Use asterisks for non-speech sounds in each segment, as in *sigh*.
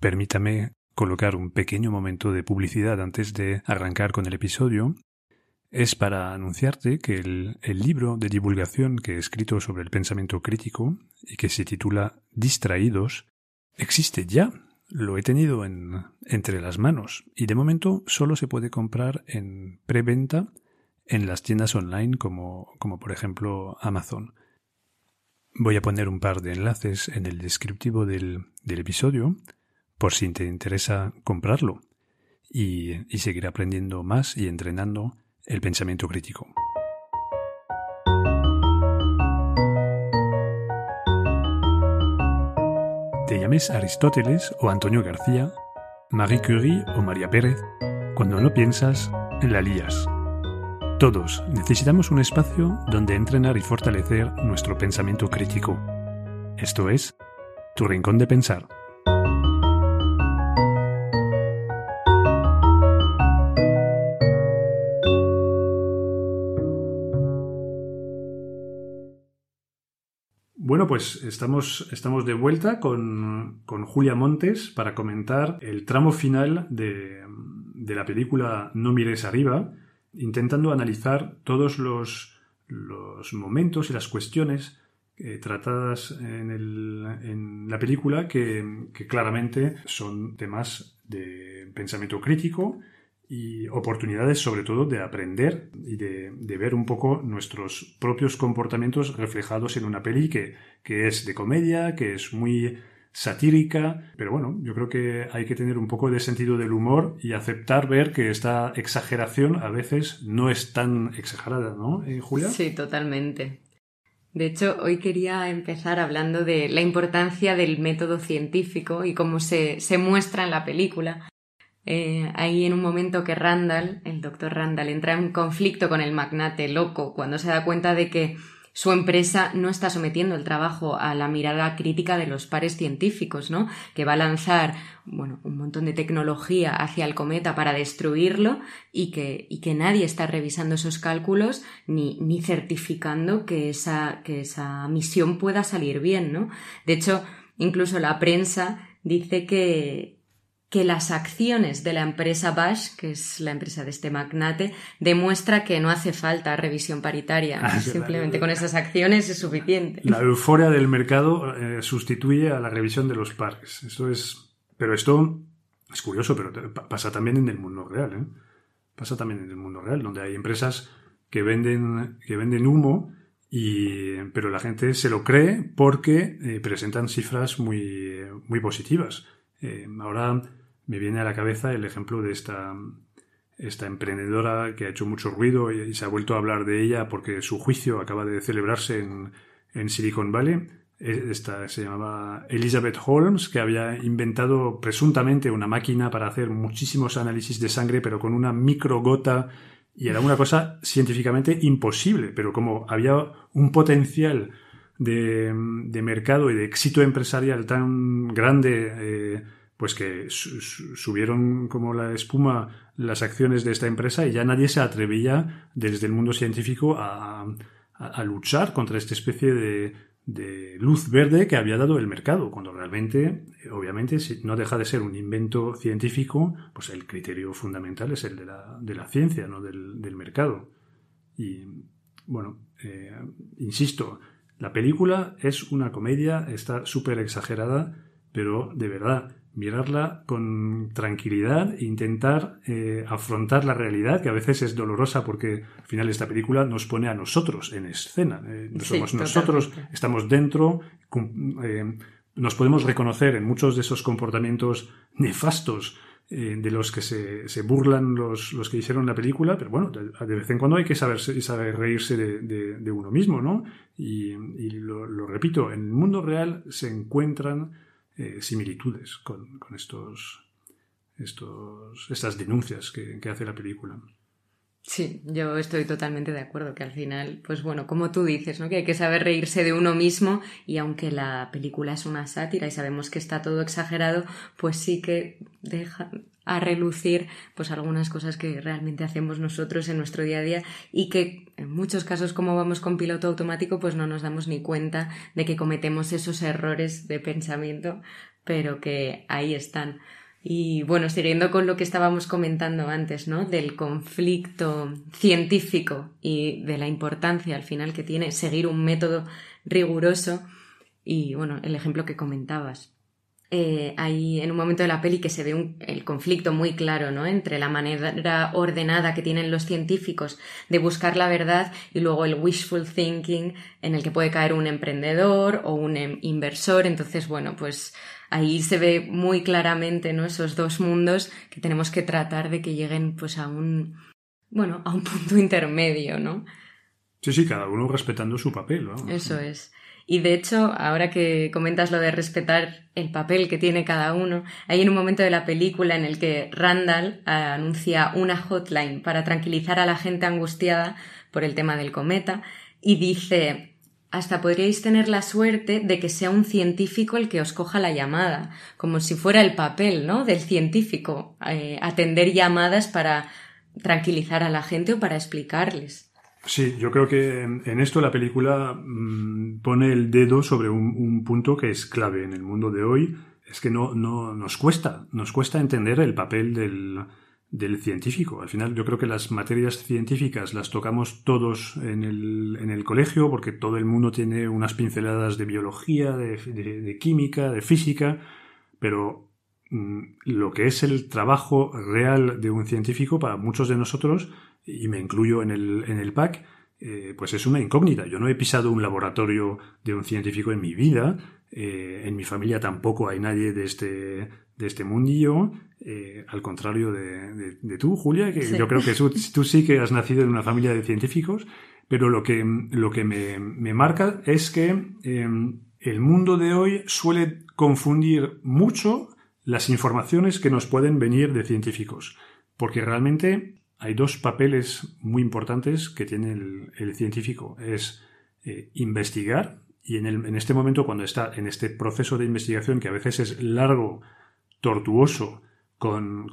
permítame colocar un pequeño momento de publicidad antes de arrancar con el episodio. Es para anunciarte que el, libro de divulgación que he escrito sobre el pensamiento crítico y que se titula Distraídos existe ya. Lo he tenido en, entre las manos y de momento solo se puede comprar en preventa en las tiendas online como, como por ejemplo Amazon. Voy a poner un par de enlaces en el descriptivo del, episodio por si te interesa comprarlo y, seguir aprendiendo más y entrenando el pensamiento crítico. Te llames Aristóteles o Antonio García, Marie Curie o María Pérez, cuando no piensas, la lías. Todos necesitamos un espacio donde entrenar y fortalecer nuestro pensamiento crítico. Esto es, tu rincón de pensar. Bueno, pues estamos, estamos de vuelta con, Julia Montes para comentar el tramo final de, de la película No mires arriba, intentando analizar todos los, momentos y las cuestiones eh, tratadas en, la película que, claramente son temas de pensamiento crítico y oportunidades sobre todo de aprender y de, ver un poco nuestros propios comportamientos reflejados en una peli que, que es de comedia, que es muy satírica, pero bueno, yo creo que hay que tener un poco de sentido del humor y aceptar ver que esta exageración a veces no es tan exagerada, ¿no, eh, Julia? Sí, totalmente. De hecho, hoy quería empezar hablando de la importancia del método científico y cómo se, se muestra en la película. Eh, ahí en un momento que Randall, el doctor Randall, entra en conflicto con el magnate loco cuando se da cuenta de que su empresa no está sometiendo el trabajo a la mirada crítica de los pares científicos, ¿no? Que va a lanzar, bueno, un montón de tecnología hacia el cometa para destruirlo y que, y que nadie está revisando esos cálculos ni, ni certificando que esa, que esa misión pueda salir bien, ¿no? De hecho, incluso la prensa dice que, que las acciones de la empresa Bash, que es la empresa de este magnate, demuestra que no hace falta revisión paritaria. Ah, Simplemente con esas acciones es suficiente. La euforia del mercado eh, sustituye a la revisión de los pares. Esto es. Pero esto es curioso, pero pasa también en el mundo real. ¿eh? Pasa también en el mundo real, donde hay empresas que venden, que venden humo. Y, pero la gente se lo cree porque eh, presentan cifras muy, muy positivas. ahora me viene a la cabeza el ejemplo de esta, esta emprendedora que ha hecho mucho ruido y, se ha vuelto a hablar de ella porque su juicio acaba de celebrarse en, en Silicon Valley. Esta se llamaba Elizabeth Holmes, que había inventado presuntamente una máquina para hacer muchísimos análisis de sangre, pero con una microgota y era una cosa científicamente imposible, pero como había un potencial de, de mercado y de éxito empresarial tan grande eh, pues que subieron como la espuma las acciones de esta empresa y ya nadie se atrevía desde el mundo científico a, luchar contra esta especie de, luz verde que había dado el mercado, cuando realmente, obviamente, si no deja de ser un invento científico, pues el criterio fundamental es el de la, ciencia, no del, mercado. Y bueno, eh, insisto, la película es una comedia, está súper exagerada, pero de verdad, mirarla con tranquilidad e intentar eh, afrontar la realidad, que a veces es dolorosa porque al final esta película nos pone a nosotros en escena. Eh, somos nosotros, estamos dentro, eh, nos podemos reconocer en muchos de esos comportamientos nefastos de los que se, se burlan los, los, que hicieron la película, pero bueno, de, vez en cuando hay que saber, saber reírse de, de, uno mismo, ¿no? Y, y lo, lo repito, en el mundo real se encuentran eh, similitudes con, estos, estos, estas denuncias que, hace la película. Sí, yo estoy totalmente de acuerdo que al final, pues bueno, como tú dices, ¿no? Que hay que saber reírse de uno mismo y aunque la película es una sátira y sabemos que está todo exagerado, pues sí que deja a relucir pues algunas cosas que realmente hacemos nosotros en nuestro día a día y que en muchos casos como vamos con piloto automático pues no nos damos ni cuenta de que cometemos esos errores de pensamiento pero que ahí están. Y bueno, siguiendo con lo que estábamos comentando antes, ¿no? Del conflicto científico y de la importancia al final que tiene seguir un método riguroso y bueno, el ejemplo que comentabas. Eh, hay en un momento de la peli que se ve el conflicto muy claro, ¿no? Entre la manera ordenada que tienen los científicos de buscar la verdad y luego el wishful thinking en el que puede caer un emprendedor o un em, inversor. Entonces, bueno, pues ahí se ve muy claramente, ¿no? Esos dos mundos que tenemos que tratar de que lleguen, pues, a un, bueno, a un punto intermedio, ¿no? Sí, sí, cada uno respetando su papel, ¿no? Eso es. Y de hecho, ahora que comentas lo de respetar el papel que tiene cada uno, hay en un momento de la película en el que Randall anuncia una hotline para tranquilizar a la gente angustiada por el tema del cometa y dice hasta podríais tener la suerte de que sea un científico el que os coja la llamada, como si fuera el papel, ¿no? del científico, eh, atender llamadas para tranquilizar a la gente o para explicarles. Sí, yo creo que en esto la película mm, pone el dedo sobre un, punto que es clave en el mundo de hoy. Es que no, no nos cuesta, nos cuesta entender el papel del, científico. Al final yo creo que las materias científicas las tocamos todos en el, en el colegio porque todo el mundo tiene unas pinceladas de biología, de, de química, de física, pero mm, lo que es el trabajo real de un científico para muchos de nosotros y me incluyo en el, en el pack, eh, pues es una incógnita. Yo no he pisado un laboratorio de un científico en mi vida, eh, en mi familia tampoco hay nadie de este, de este mundillo, eh, al contrario de, de, tú, Julia, que yo creo que tú, sí que has nacido en una familia de científicos, pero lo que, lo que me, me marca es que em, el mundo de hoy suele confundir mucho las informaciones que nos pueden venir de científicos, porque realmente hay dos papeles muy importantes que tiene el, científico. Es eh, investigar y en, el, en, este momento cuando está en este proceso de investigación que a veces es largo, tortuoso, con,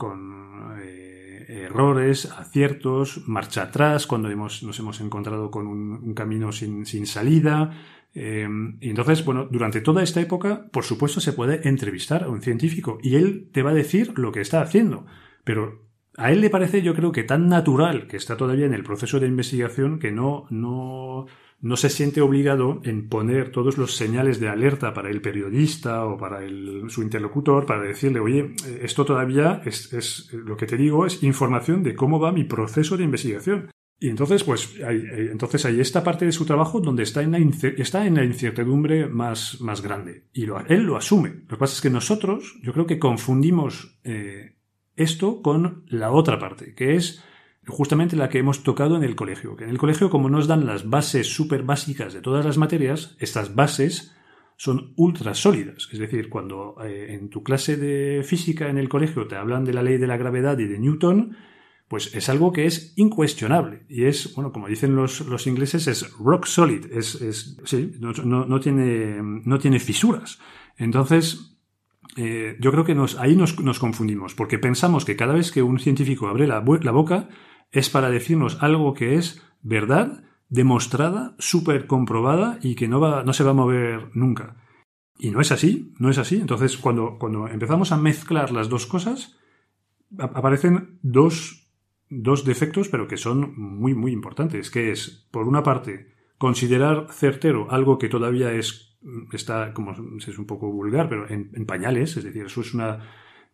eh, errores, aciertos, marcha atrás, cuando hemos, nos hemos encontrado con un, camino sin, salida. Eh, y entonces, bueno, durante toda esta época, por supuesto, se puede entrevistar a un científico y él te va a decir lo que está haciendo. Pero a él le parece, yo creo que tan natural que está todavía en el proceso de investigación que no, no, no se siente obligado en poner todos los señales de alerta para el periodista o para el, su interlocutor para decirle, oye, esto todavía es, es, lo que te digo es información de cómo va mi proceso de investigación. Y entonces, pues, hay, entonces hay esta parte de su trabajo donde está en la, está en la incertidumbre más, más grande. Y lo, él lo asume. Lo que pasa es que nosotros, yo creo que confundimos eh, esto con la otra parte, que es justamente la que hemos tocado en el colegio. Que en el colegio, como nos dan las bases súper básicas de todas las materias, estas bases son ultra sólidas. Es decir, cuando eh, en tu clase de física en el colegio te hablan de la ley de la gravedad y de Newton, pues es algo que es incuestionable. Y es, bueno, como dicen los, los ingleses, es rock solid. Es, es sí, no, no, tiene, no tiene fisuras. Entonces, eh, yo creo que nos, ahí nos, confundimos, porque pensamos que cada vez que un científico abre la, boca es para decirnos algo que es verdad, demostrada, súper comprobada y que no, va, no se va a mover nunca. Y no es así, no es así. Entonces, cuando, cuando empezamos a mezclar las dos cosas, aparecen dos, dos defectos, pero que son muy, muy importantes, que es, por una parte, considerar certero algo que todavía es está, como es un poco vulgar, pero en, pañales, es decir, eso es una,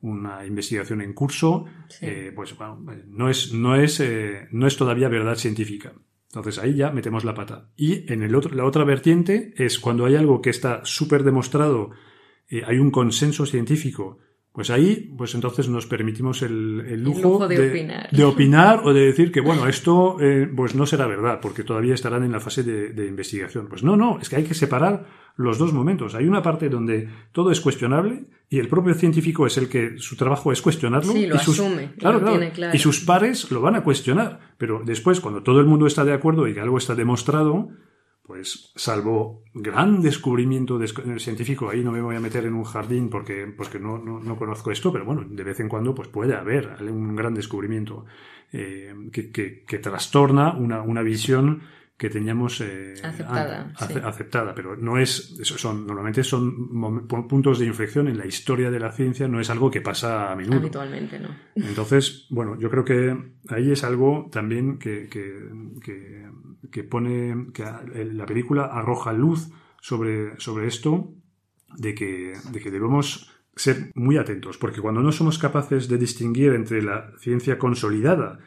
una investigación en curso, eh, pues no es, no, es, eh, no es todavía verdad científica. Entonces ahí ya metemos la pata. Y en el otro, la otra vertiente es cuando hay algo que está súper demostrado, eh, hay un consenso científico pues ahí, pues entonces nos permitimos el, lujo, de, opinar. de, opinar. o de decir que, bueno, esto eh, pues no será verdad, porque todavía estarán en la fase de, investigación. Pues no, no, es que hay que separar los dos momentos. Hay una parte donde todo es cuestionable y el propio científico es el que su trabajo es cuestionarlo. y sus, asume. Y sus pares lo van a cuestionar. Pero después, cuando todo el mundo está de acuerdo y que algo está demostrado, pues salvo gran descubrimiento científico, ahí no me voy a meter en un jardín porque, pues no, no, conozco esto, pero bueno, de vez en cuando pues puede haber un gran descubrimiento eh, que, que, trastorna una, una visión que teníamos eh, aceptada, aceptada, pero no es, son, normalmente son puntos de inflexión en la historia de la ciencia, no es algo que pasa a menudo. Habitualmente, no. Entonces, bueno, yo creo que ahí es algo también que, que, pone, que la película arroja luz sobre, sobre esto de que, de que debemos ser muy atentos, porque cuando no somos capaces de distinguir entre la ciencia consolidada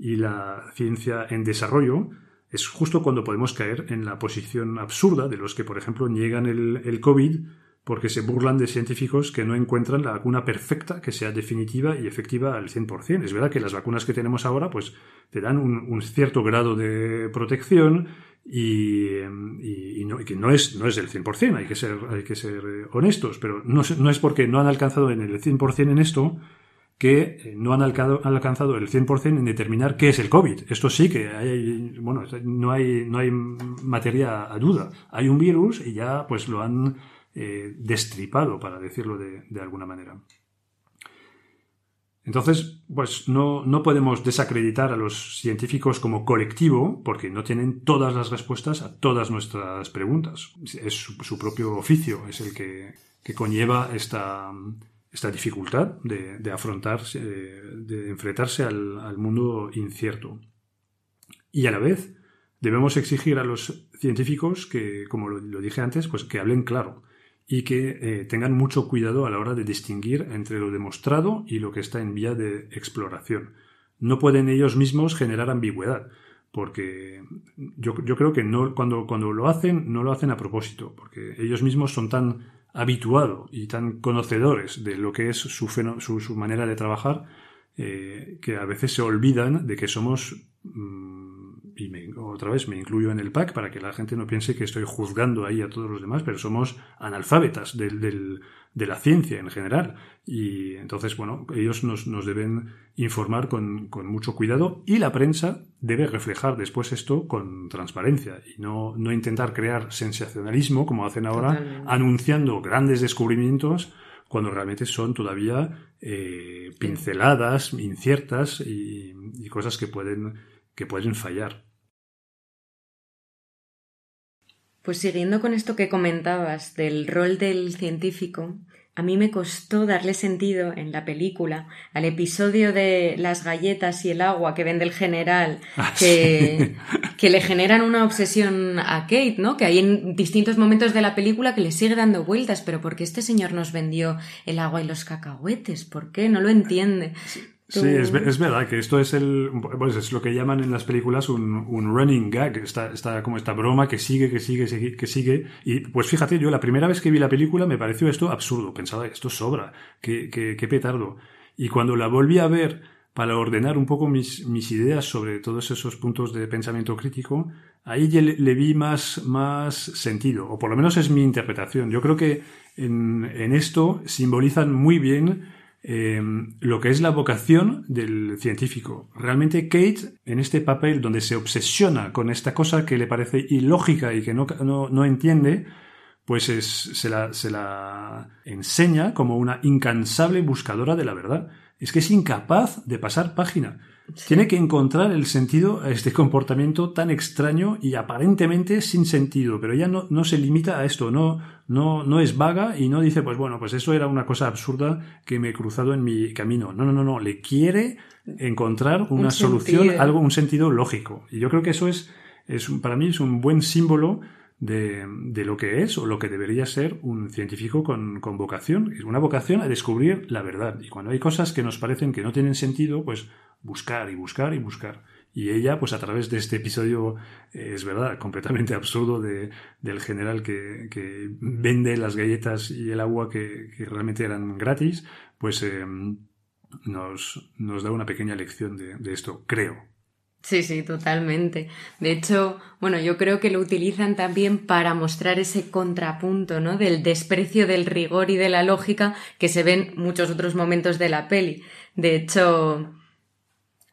y la ciencia en desarrollo, es justo cuando podemos caer en la posición absurda de los que, por ejemplo, niegan el, el COVID porque se burlan de científicos que no encuentran la vacuna perfecta que sea definitiva y efectiva al 100%. Es verdad que las vacunas que tenemos ahora pues te dan un, cierto grado de protección y, que no es, no es del 100%, hay que ser, hay que ser honestos, pero no, no es porque no han alcanzado en el 100% en esto que eh, no han alcanzado, el 100% en determinar qué es el COVID. Esto sí que hay, bueno, no hay, no hay materia a duda. Hay un virus y ya pues lo han eh, destripado, para decirlo de, alguna manera. Entonces, pues no, no, podemos desacreditar a los científicos como colectivo porque no tienen todas las respuestas a todas nuestras preguntas. Es su, propio oficio, es el que, que conlleva esta, esta dificultad de, afrontarse, de enfrentarse al, mundo incierto. Y a la vez debemos exigir a los científicos que, como lo, dije antes, pues que hablen claro y que eh, tengan mucho cuidado a la hora de distinguir entre lo demostrado y lo que está en vía de exploración. No pueden ellos mismos generar ambigüedad, porque yo, yo creo que no, cuando, cuando lo hacen, no lo hacen a propósito, porque ellos mismos son tan habituado y tan conocedores de lo que es su, su, manera de trabajar eh, que a veces se olvidan de que somos, mm, y otra vez me incluyo en el pack para que la gente no piense que estoy juzgando ahí a todos los demás, pero somos analfabetas del, del, de la ciencia en general. Y entonces, bueno, ellos nos, nos deben informar con, con, mucho cuidado y la prensa debe reflejar después esto con transparencia y no, no intentar crear sensacionalismo como hacen ahora, anunciando grandes descubrimientos cuando realmente son todavía eh, pinceladas, inciertas y, y, cosas que pueden, que pueden fallar. Pues siguiendo con esto que comentabas del rol del científico, a mí me costó darle sentido en la película al episodio de las galletas y el agua que vende el general, ah, que, *laughs* que, le generan una obsesión a Kate, ¿no? Que hay en distintos momentos de la película que le sigue dando vueltas, pero ¿por qué este señor nos vendió el agua y los cacahuetes? ¿Por qué? No lo entiende. Sí, es, es, verdad que esto es el pues es lo que llaman en las películas un, un running gag, está, está como esta broma que sigue, que sigue, que sigue. Y pues fíjate, yo la primera vez que vi la película me pareció esto absurdo, pensaba, esto sobra, qué, qué, qué petardo. Y cuando la volví a ver para ordenar un poco mis, mis ideas sobre todos esos puntos de pensamiento crítico, ahí le, le, vi más, más sentido, o por lo menos es mi interpretación. Yo creo que en, en esto simbolizan muy bien Em, lo que es la vocación del científico. Realmente Kate, en este papel donde se obsesiona con esta cosa que le parece ilógica y que no, no, entiende, pues se, la, se la enseña como una incansable buscadora de la verdad. Es que es incapaz de pasar página. Tiene que encontrar el sentido a este comportamiento tan extraño y aparentemente sin sentido, pero ella no, no se limita a esto, no, no, no es vaga y no dice, pues bueno, pues eso era una cosa absurda que me he cruzado en mi camino. No, no, no, no, le quiere encontrar una solución, algo, un sentido lógico. Y yo creo que eso es, es para mí es un buen símbolo de, de, lo que es o lo que debería ser un científico con, con vocación. Una vocación a descubrir la verdad. Y cuando hay cosas que nos parecen que no tienen sentido, pues buscar y buscar y buscar. Y ella, pues a través de este episodio, eh, es verdad, completamente *laughs* absurdo de, del general que, que, vende las galletas y el agua que, que realmente eran gratis, pues eh, nos, nos, da una pequeña lección de, de esto, creo. Sí, sí, totalmente. De hecho, bueno, yo creo que lo utilizan también para mostrar ese contrapunto, ¿no? Del desprecio del rigor y de la lógica que se ven muchos otros momentos de la peli. De hecho,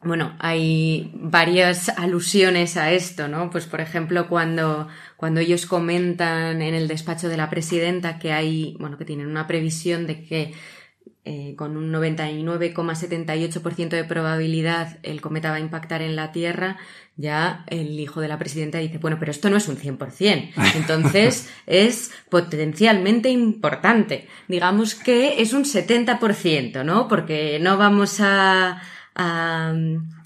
bueno, hay varias alusiones a esto, ¿no? Pues por ejemplo, cuando, cuando ellos comentan en el despacho de la presidenta que hay, bueno, que tienen una previsión de que eh, con un 99,78% de probabilidad el cometa va a impactar en la Tierra, ya el hijo de la presidenta dice, bueno, pero esto no es un 100%, *laughs* entonces es potencialmente importante. Digamos que es un 70%, ¿no? Porque no vamos a, a,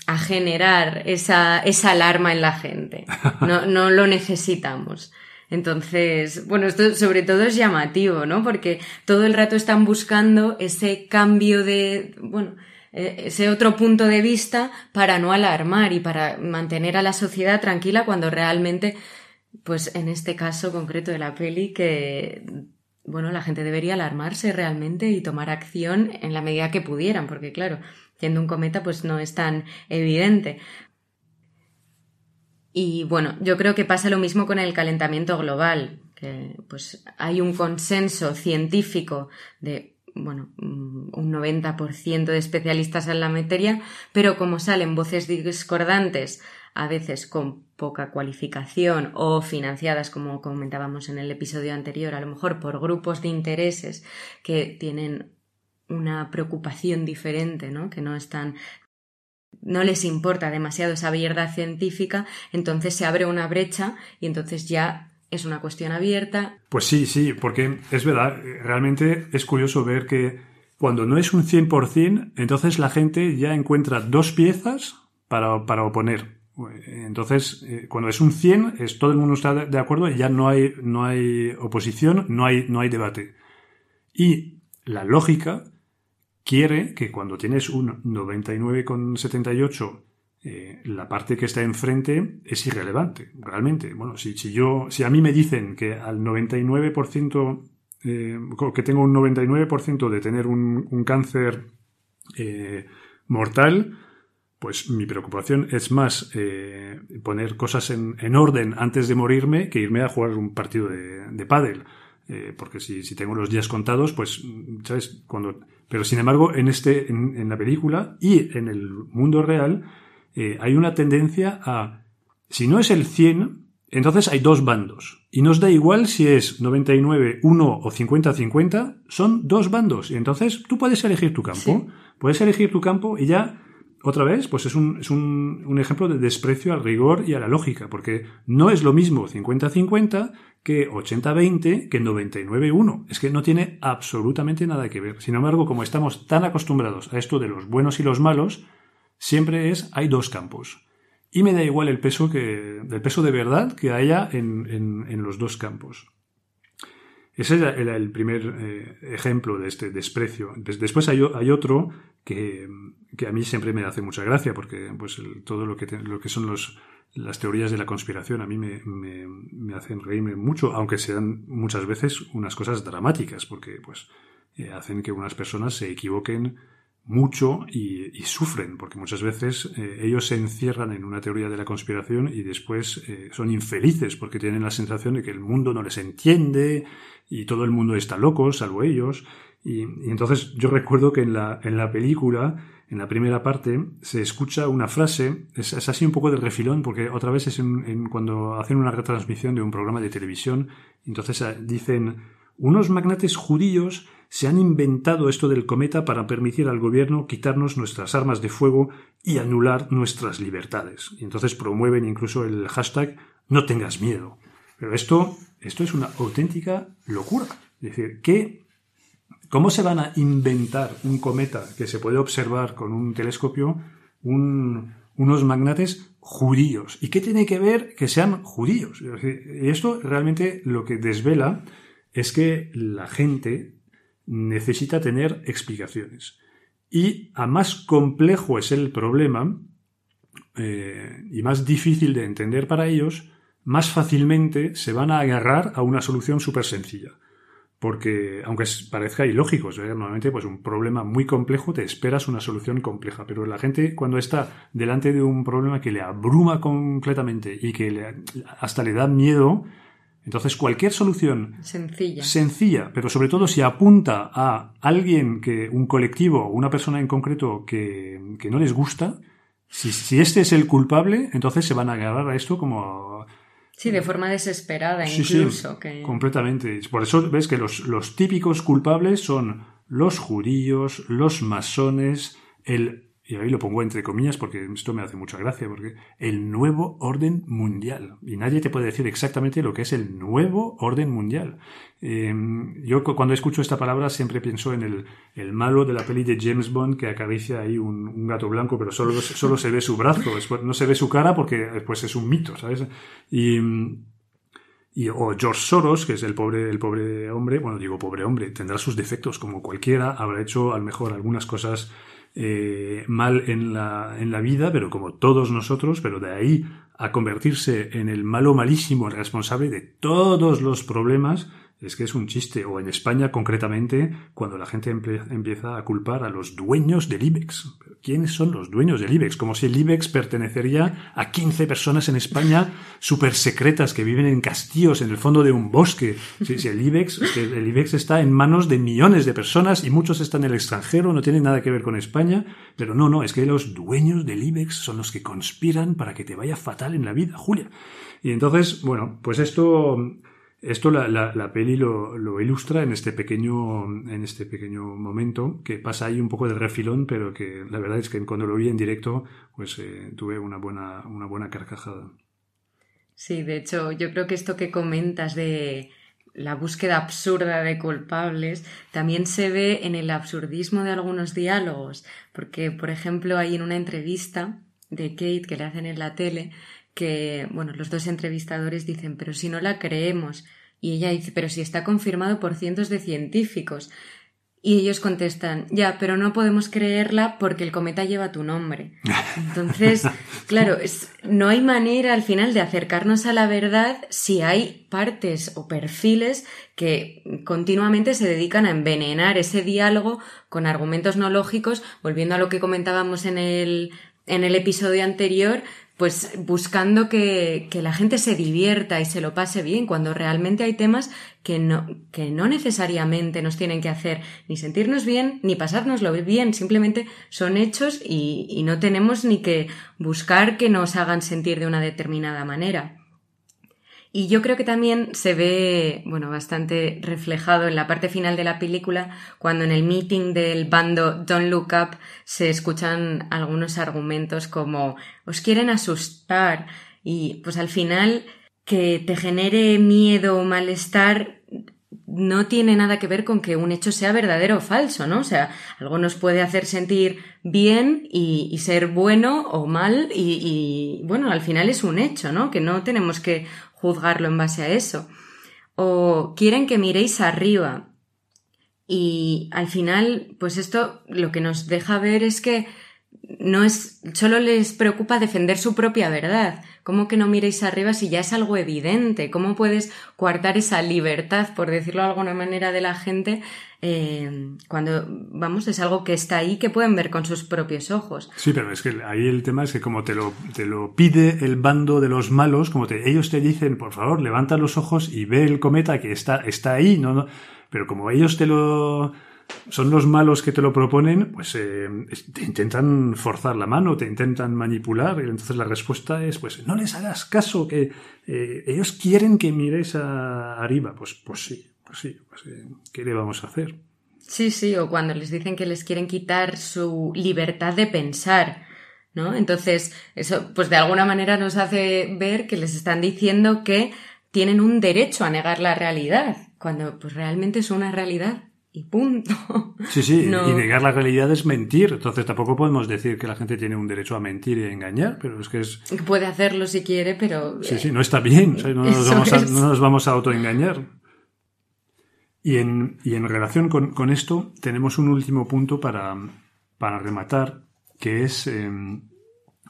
a generar esa, esa alarma en la gente. No, no lo necesitamos. Entonces, bueno, esto sobre todo es llamativo, ¿no? Porque todo el rato están buscando ese cambio de, bueno, eh, ese otro punto de vista para no alarmar y para mantener a la sociedad tranquila cuando realmente, pues en este caso concreto de la peli, que, bueno, la gente debería alarmarse realmente y tomar acción en la medida que pudieran, porque claro, siendo un cometa, pues no es tan evidente. Y bueno, yo creo que pasa lo mismo con el calentamiento global, que pues hay un consenso científico de bueno, mm, un 90% de especialistas en la materia, pero como salen voces discordantes, a veces con poca cualificación o financiadas, como comentábamos en el episodio anterior, a lo mejor por grupos de intereses que tienen una preocupación diferente, ¿no? que no están no les importa demasiado esa verdad científica, entonces se abre una brecha y entonces ya es una cuestión abierta. Pues sí, sí, porque es verdad, realmente es curioso ver que cuando no es un 100%, entonces la gente ya encuentra dos piezas para, para oponer. Entonces, eh, cuando es un 100, es, todo el mundo está de acuerdo y ya no hay, no hay oposición, no hay, no hay debate. Y la lógica quiere que cuando tienes un 99,78 eh, la parte que está enfrente es irrelevante, realmente. Bueno, si, si, yo, si a mí me dicen que al 99%, eh, que tengo un 99% de tener un, cáncer eh, mortal, pues mi preocupación es más poner cosas en, en, orden antes de morirme que irme a jugar un partido de, de pádel. Eh, porque si, si, tengo los días contados, pues, ¿sabes? Cuando... Pero sin embargo, en, este, en, la película y en el mundo real, eh, hay una tendencia a, si no es el 100, entonces hay dos bandos. Y nos da igual si es 99, 1 o 50, 50, son dos bandos. Y entonces tú puedes elegir tu campo. Puedes elegir tu campo y ya otra vez, pues es, un, es un, un, ejemplo de desprecio al rigor y a la lógica, porque no es lo mismo 50-50 que 80-20 que 99-1. Es que no tiene absolutamente nada que ver. Sin embargo, como estamos tan acostumbrados a esto de los buenos y los malos, siempre es, hay dos campos. Y me da igual el peso que, el peso de verdad que haya en, en, en los dos campos. Ese era el primer eh, ejemplo de este desprecio. Después hay, otro que, que, a mí siempre me hace mucha gracia, porque pues, todo lo que, lo que son los, las teorías de la conspiración a mí me, hacen reírme mucho, aunque sean muchas veces unas cosas dramáticas, porque pues, eh, hacen que unas personas se equivoquen mucho y, sufren, porque muchas veces eh, ellos se encierran en una teoría de la conspiración y después son infelices porque tienen la sensación de que el mundo no les entiende y todo el mundo está loco, salvo ellos. Y, entonces yo recuerdo que en la, en la película, en la primera parte, se escucha una frase, es, así un poco de refilón, porque otra vez es en, en cuando hacen una retransmisión de un programa de televisión, entonces eh, dicen, unos magnates judíos se han inventado esto del cometa para permitir al gobierno quitarnos nuestras armas de fuego y anular nuestras libertades. Y entonces promueven incluso el hashtag no tengas miedo. Pero esto, esto es una auténtica locura. Es decir, ¿qué, ¿cómo se van a inventar un cometa que se puede observar con un telescopio un, unos magnates judíos? ¿Y qué tiene que ver que sean judíos? Y esto realmente lo que desvela es que la gente necesita tener explicaciones. Y a más complejo es el problema eh, y más difícil de entender para ellos, más fácilmente se van a agarrar a una solución súper sencilla. Porque, aunque parezca ilógico, normalmente pues un problema muy complejo te esperas una solución compleja, pero la gente cuando está delante de un problema que le abruma completamente y que le, hasta le da miedo, entonces, cualquier solución sencilla. sencilla, pero sobre todo si apunta a alguien que, un colectivo, una persona en concreto que, que no les gusta, si, si, este es el culpable, entonces se van a agarrar a esto como. Sí, de forma desesperada, sí, incluso. Sí, Completamente. Por eso ves que los, los típicos culpables son los judíos, los masones, el y ahí lo pongo entre comillas porque esto me hace mucha gracia, porque el nuevo orden mundial. Y nadie te puede decir exactamente lo que es el nuevo orden mundial. Em, yo cuando escucho esta palabra siempre pienso en el, el, malo de la peli de James Bond que acaricia ahí un, gato blanco, pero solo, solo se ve su brazo, no se ve su cara porque después es un mito, ¿sabes? Y, y, o George Soros, que es el pobre, el pobre hombre, bueno, digo pobre hombre, tendrá sus defectos como cualquiera, habrá hecho a lo mejor algunas cosas eh, mal en la, en la vida, pero como todos nosotros, pero de ahí a convertirse en el malo malísimo, responsable de todos los problemas, es que es un chiste. O en España, concretamente, cuando la gente empieza a culpar a los dueños del IBEX. ¿Quiénes son los dueños del IBEX? Como si el IBEX pertenecería a 15 personas en España súper secretas que viven en castillos en el fondo de un bosque. Si, el, IBEX, el IBEX está en manos de millones de personas y muchos están en el extranjero, no tienen nada que ver con España. Pero no, no, es que los dueños del IBEX son los que conspiran para que te vaya fatal en la vida, Julia. Y entonces, bueno, pues esto esto la, la, peli lo, lo, ilustra en este pequeño en este pequeño momento que pasa ahí un poco de refilón, pero que la verdad es que cuando lo vi en directo, pues eh, tuve una buena, una buena carcajada. Sí, de hecho, yo creo que esto que comentas de la búsqueda absurda de culpables también se ve en el absurdismo de algunos diálogos, porque, por ejemplo, hay en una entrevista de Kate que le hacen en la tele que, bueno, los dos entrevistadores dicen, pero si no la creemos, y ella dice, pero si está confirmado por cientos de científicos. Y ellos contestan, ya, pero no podemos creerla porque el cometa lleva tu nombre. *laughs* Entonces, claro, es, no hay manera al final de acercarnos a la verdad si hay partes o perfiles que continuamente se dedican a envenenar ese diálogo con argumentos no lógicos, volviendo a lo que comentábamos en el, en el episodio anterior, pues buscando que, la gente se divierta y se lo pase bien, cuando realmente hay temas que no, que no necesariamente nos tienen que hacer ni sentirnos bien ni pasárnoslo bien, simplemente son hechos y, y no tenemos ni que buscar que nos hagan sentir de una determinada manera. Y yo creo que también se ve, bueno, bastante reflejado en la parte final de la película, cuando en el meeting del bando Don't Look Up se escuchan algunos argumentos como os quieren asustar y pues al final que te genere miedo o malestar no tiene nada que ver con que un hecho sea verdadero o falso, ¿no? O sea, algo nos puede hacer sentir bien y, ser bueno o mal y, y, bueno, al final es un hecho, ¿no? Que no tenemos que juzgarlo en base a eso. O quieren que miréis arriba. Y al final, pues esto lo que nos deja ver es que no es, solo les preocupa defender su propia verdad. ¿Cómo que no miréis arriba si ya es algo evidente? ¿Cómo puedes coartar esa libertad, por decirlo de alguna manera, de la gente eh, cuando, vamos, es algo que está ahí que pueden ver con sus propios ojos? Sí, pero es que ahí el tema es que como te lo, te lo pide el bando de los malos, como te, ellos te dicen, por favor, levanta los ojos y ve el cometa que está, está ahí, no, no, pero como ellos te lo son los malos que te lo proponen, pues eh, te intentan forzar la mano, te intentan manipular, y entonces la respuesta es, pues no les hagas caso, que eh, ellos quieren que mires a arriba. Pues, pues sí, pues sí, pues, eh, ¿qué le vamos a hacer? Sí, sí, o cuando les dicen que les quieren quitar su libertad de pensar, ¿no? Entonces, eso, pues de alguna manera nos hace ver que les están diciendo que tienen un derecho a negar la realidad, cuando pues realmente es una realidad y punto. *laughs* Sí, sí, y negar la realidad es mentir. Entonces tampoco podemos decir que la gente tiene un derecho a mentir y a engañar, pero es que es... Puede hacerlo si quiere, pero... Sí, sí, no está bien. no, nos vamos a, no, nos vamos a, autoengañar. Y en, y en relación con, con, esto tenemos un último punto para, para rematar, que es em,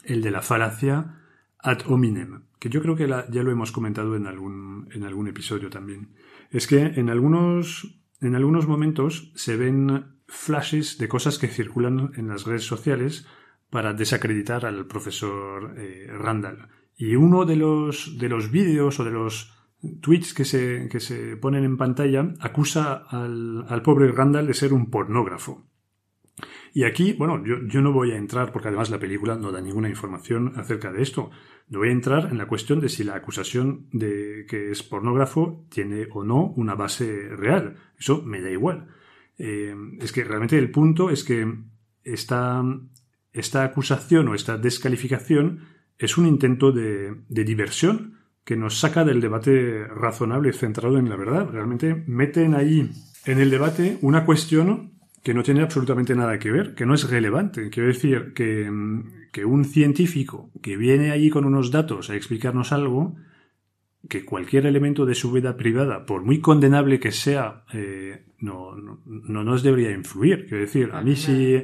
el de la falacia ad hominem, que yo creo que ya lo hemos comentado en algún, en algún episodio también. Es que en algunos en algunos momentos se ven flashes de cosas que circulan en las redes sociales para desacreditar al profesor eh, Randall. Y uno de los, de los vídeos o de los tweets que se, que se ponen en pantalla acusa al, al pobre Randall de ser un pornógrafo. Y aquí, bueno, yo, yo, no voy a entrar, porque además la película no da ninguna información acerca de esto. No voy a entrar en la cuestión de si la acusación de que es pornógrafo tiene o no una base real. Eso me da igual. eh, es que realmente el punto es que esta, esta acusación o esta descalificación es un intento de, de diversión que nos saca del debate razonable centrado en la verdad. Realmente meten ahí en el debate una cuestión que no tiene absolutamente nada que ver, que no es relevante. Quiero decir que, que un científico que viene allí con unos datos a explicarnos algo, que cualquier elemento de su vida privada, por muy condenable que sea, eh, no, no, no, nos debería influir. Quiero decir, a mí si,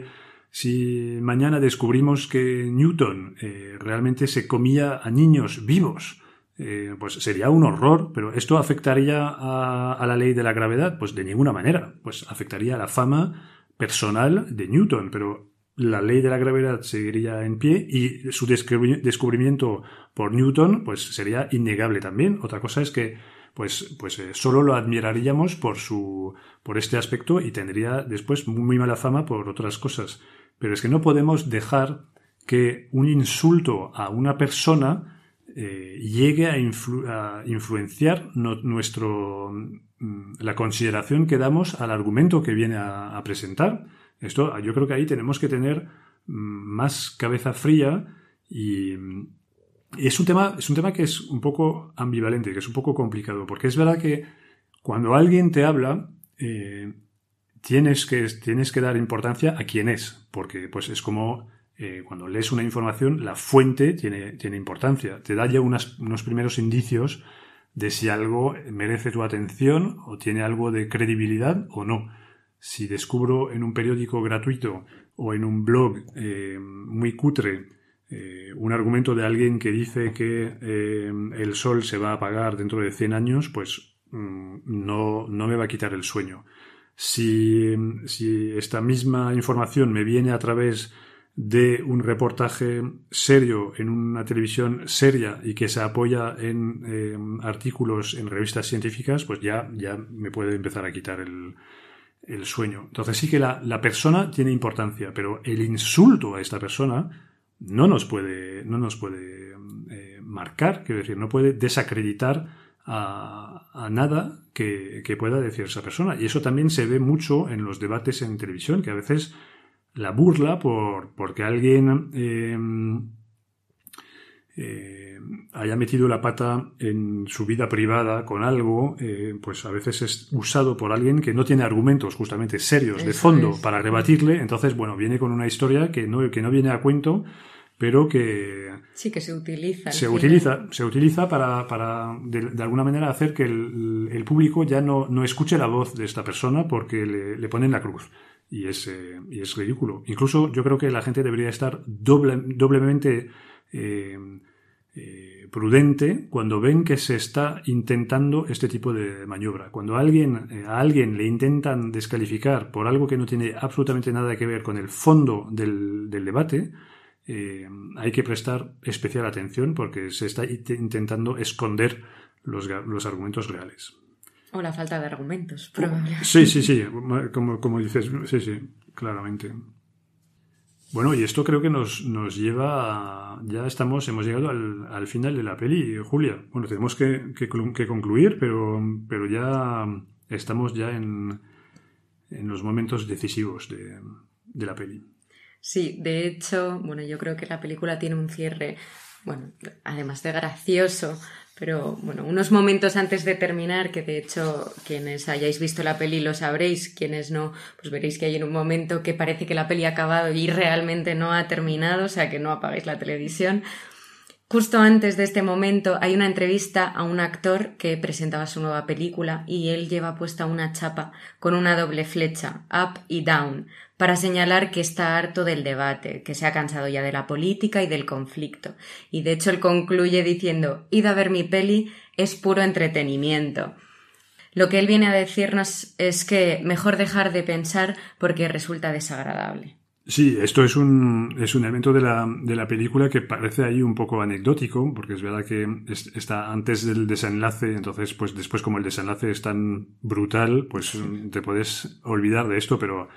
si mañana descubrimos que Newton eh, realmente se comía a niños vivos, eh, pues sería un horror, pero ¿esto afectaría a, la ley de la gravedad? Pues de ninguna manera. Pues afectaría a la fama personal de Newton, pero la ley de la gravedad seguiría en pie y su descubrimiento por Newton pues sería innegable también. Otra cosa es que pues, pues eh, solo lo admiraríamos por su por este aspecto y tendría después muy mala fama por otras cosas. Pero es que no podemos dejar que un insulto a una persona eh, llegue a, influ a influenciar nuestro, mm, la consideración que damos al argumento que viene a, presentar. Esto, yo creo que ahí tenemos que tener mm, más cabeza fría y, y, es un tema, es un tema que es un poco ambivalente, que es un poco complicado, porque es verdad que cuando alguien te habla, eh, tienes que, tienes que dar importancia a quién es, porque pues es como eh, cuando lees una información, la fuente tiene, tiene importancia. Te da ya unas, unos primeros indicios de si algo merece tu atención o tiene algo de credibilidad o no. Si descubro en un periódico gratuito o en un blog eh, muy cutre eh, un argumento de alguien que dice que el sol se va a apagar dentro de 100 años, pues mm, no, no me va a quitar el sueño. Si, si esta misma información me viene a través de un reportaje serio en una televisión seria y que se apoya en eh, artículos en revistas científicas, pues ya, ya me puede empezar a quitar el, el sueño. Entonces sí que la, la, persona tiene importancia, pero el insulto a esta persona no nos puede, no nos puede eh, marcar, quiero decir, no puede desacreditar a, a nada que, que pueda decir esa persona. Y eso también se ve mucho en los debates en televisión, que a veces la burla por porque alguien eh, eh, haya metido la pata en su vida privada con algo, eh, pues a veces es usado por alguien que no tiene argumentos justamente serios Eso de fondo es. para rebatirle. Entonces, bueno, viene con una historia que no, que no viene a cuento, pero que sí que se utiliza se utiliza se utiliza para, para de, de, alguna manera hacer que el, el público ya no, no, escuche la voz de esta persona porque le, le ponen la cruz y es, eh, y es ridículo. Incluso yo creo que la gente debería estar doble, doblemente eh, eh, prudente cuando ven que se está intentando este tipo de maniobra. Cuando alguien, a alguien le intentan descalificar por algo que no tiene absolutamente nada que ver con el fondo del, del debate, hay que prestar especial atención porque se está intentando esconder los, los argumentos reales. O la falta de argumentos, probablemente. Sí, sí, sí, como, como dices, sí, sí, claramente. Bueno, y esto creo que nos, nos lleva a, ya estamos, hemos llegado al, al, final de la peli, Julia. Bueno, tenemos que, que, que, concluir, pero, pero ya estamos ya en, en los momentos decisivos de, de la peli. Sí, de hecho, bueno, yo creo que la película tiene un cierre, bueno, además de gracioso, pero bueno, unos momentos antes de terminar, que de hecho quienes hayáis visto la peli lo sabréis, quienes no, pues veréis que hay en un momento que parece que la peli ha acabado y realmente no ha terminado, o sea que no apagáis la televisión. Justo antes de este momento hay una entrevista a un actor que presentaba su nueva película y él lleva puesta una chapa con una doble flecha, up y down, para señalar que está harto del debate, que se ha cansado ya de la política y del conflicto. Y de hecho él concluye diciendo, id a ver mi peli, es puro entretenimiento. Lo que él viene a decirnos es que mejor dejar de pensar porque resulta desagradable. Sí, esto es un, es un elemento de la, de la película que parece ahí un poco anecdótico, porque es verdad que es, está antes del desenlace, entonces pues después como el desenlace es tan brutal, pues te puedes olvidar de esto, pero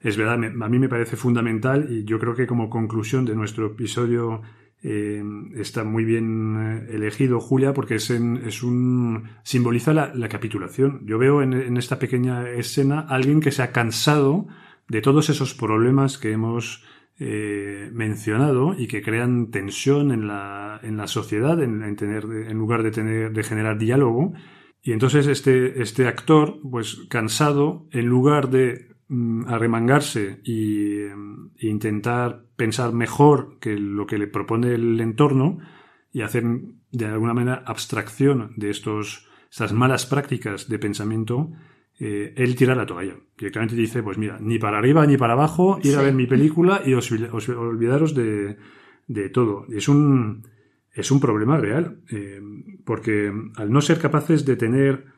es verdad, a mí me parece fundamental y yo creo que como conclusión de nuestro episodio eh, está muy bien eh, elegido Julia porque es, un simboliza la, capitulación. Yo veo en, esta pequeña escena alguien que se ha cansado de todos esos problemas que hemos eh, mencionado y que crean tensión en la, en la sociedad en, tener, en lugar de, tener, de generar diálogo. Y entonces este, este actor, pues cansado, en lugar de arremangarse y, e intentar pensar mejor que lo que le propone el entorno y hacer de alguna manera abstracción de estos, estas malas prácticas de pensamiento, eh, él tira la toalla. Directamente dice, pues mira, ni para arriba ni para abajo, ir a ver mi película y os, olvidaros de, de, todo. Es un, es un problema real, eh, porque al no ser capaces de tener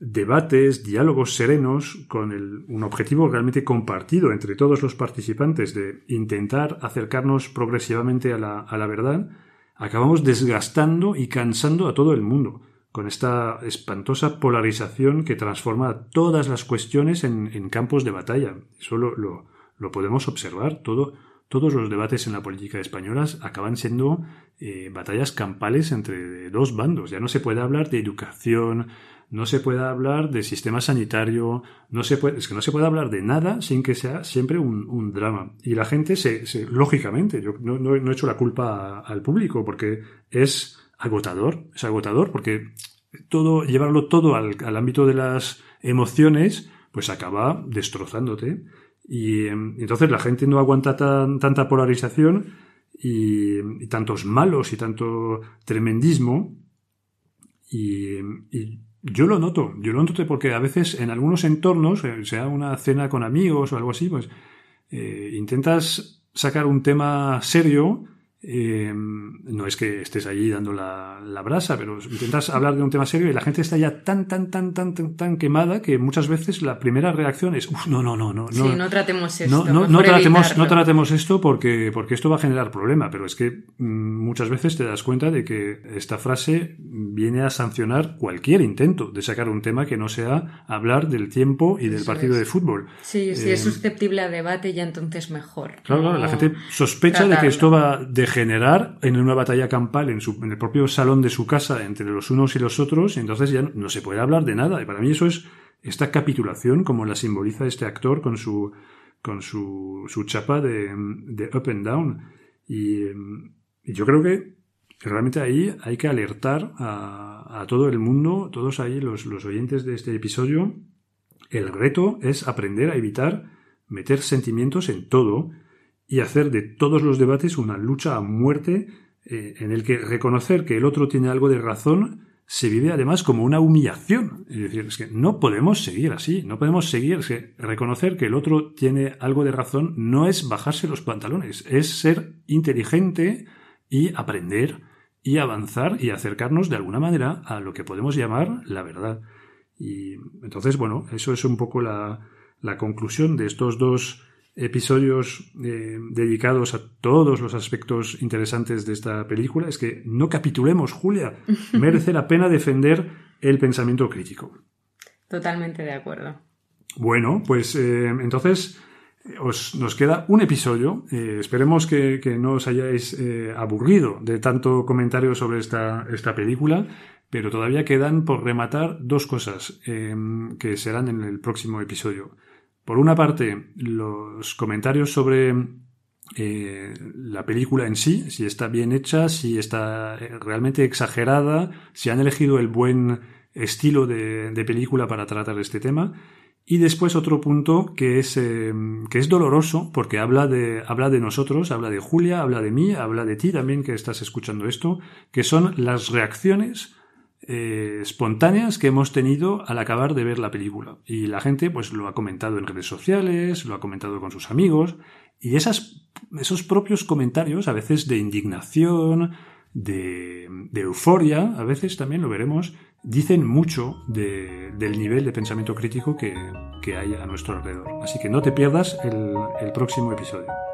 debates, diálogos serenos con un objetivo realmente compartido entre todos los participantes de intentar acercarnos progresivamente a la, verdad, acabamos desgastando y cansando a todo el mundo con esta espantosa polarización que transforma todas las cuestiones en, campos de batalla. Eso lo, podemos observar. Todo, todos los debates en la política española acaban siendo eh, batallas campales entre dos bandos. Ya no se puede hablar de educación, no se puede hablar de sistema sanitario, no se puede, es que no se puede hablar de nada sin que sea siempre un, drama. Y la gente se, lógicamente, yo no, no, he hecho la culpa al público porque es agotador, es agotador porque todo, llevarlo todo al, ámbito de las emociones, pues acaba destrozándote. Y em, entonces la gente no aguanta tanta polarización y, y, tantos malos y tanto tremendismo. Y, y, yo lo noto, yo lo noto porque a veces en algunos entornos, eh, sea una cena con amigos o algo así, pues eh, intentas sacar un tema serio eh, no es que estés allí dando la, brasa, pero intentas hablar de un tema serio y la gente está ya tan, tan, tan, tan, tan, tan quemada que muchas veces la primera reacción es, no, no, no, no. Sí, no tratemos esto. No, no, tratemos, no tratemos esto porque, porque esto va a generar problema, pero es que mm, muchas veces te das cuenta de que esta frase viene a sancionar cualquier intento de sacar un tema que no sea hablar del tiempo y del partido de fútbol. Sí, si es eh, susceptible a debate ya entonces mejor. Claro, claro, la gente sospecha de que esto va de generar en una batalla campal en, su, en, el propio salón de su casa entre los unos y los otros, y entonces ya no se puede hablar de nada. Y para mí eso es esta capitulación, como la simboliza este actor con su, con su, su chapa de, de up and down. Y, yo creo que realmente ahí hay que alertar a, a todo el mundo, todos ahí los, los oyentes de este episodio. El reto es aprender a evitar meter sentimientos en todo y hacer de todos los debates una lucha a muerte eh, en el que reconocer que el otro tiene algo de razón se vive además como una humillación. Es decir, es que no podemos seguir así, no podemos seguir. que reconocer que el otro tiene algo de razón no es bajarse los pantalones, es ser inteligente y aprender y avanzar y acercarnos de alguna manera a lo que podemos llamar la verdad. Y entonces, bueno, eso es un poco la, la conclusión de estos dos episodios eh, dedicados a todos los aspectos interesantes de esta película es que no capitulemos, Julia. *laughs* Merece la pena defender el pensamiento crítico. Totalmente de acuerdo. Bueno, pues eh, entonces os, nos queda un episodio. Eh, esperemos que, no os hayáis aburrido de tanto comentario sobre esta, esta película, pero todavía quedan por rematar dos cosas que serán en el próximo episodio. Por una parte, los comentarios sobre eh, la película en sí, si está bien hecha, si está eh, realmente exagerada, si han elegido el buen estilo de, película para tratar este tema. Y después otro punto que es, eh, que es doloroso porque habla de, habla de nosotros, habla de Julia, habla de mí, habla de ti también que estás escuchando esto, que son las reacciones eh, espontáneas que hemos tenido al acabar de ver la película. Y la gente pues lo ha comentado en redes sociales, lo ha comentado con sus amigos, y esas, esos propios comentarios, a veces de indignación, de, euforia, a veces también lo veremos, dicen mucho del nivel de pensamiento crítico que, hay a nuestro alrededor. Así que no te pierdas el próximo episodio.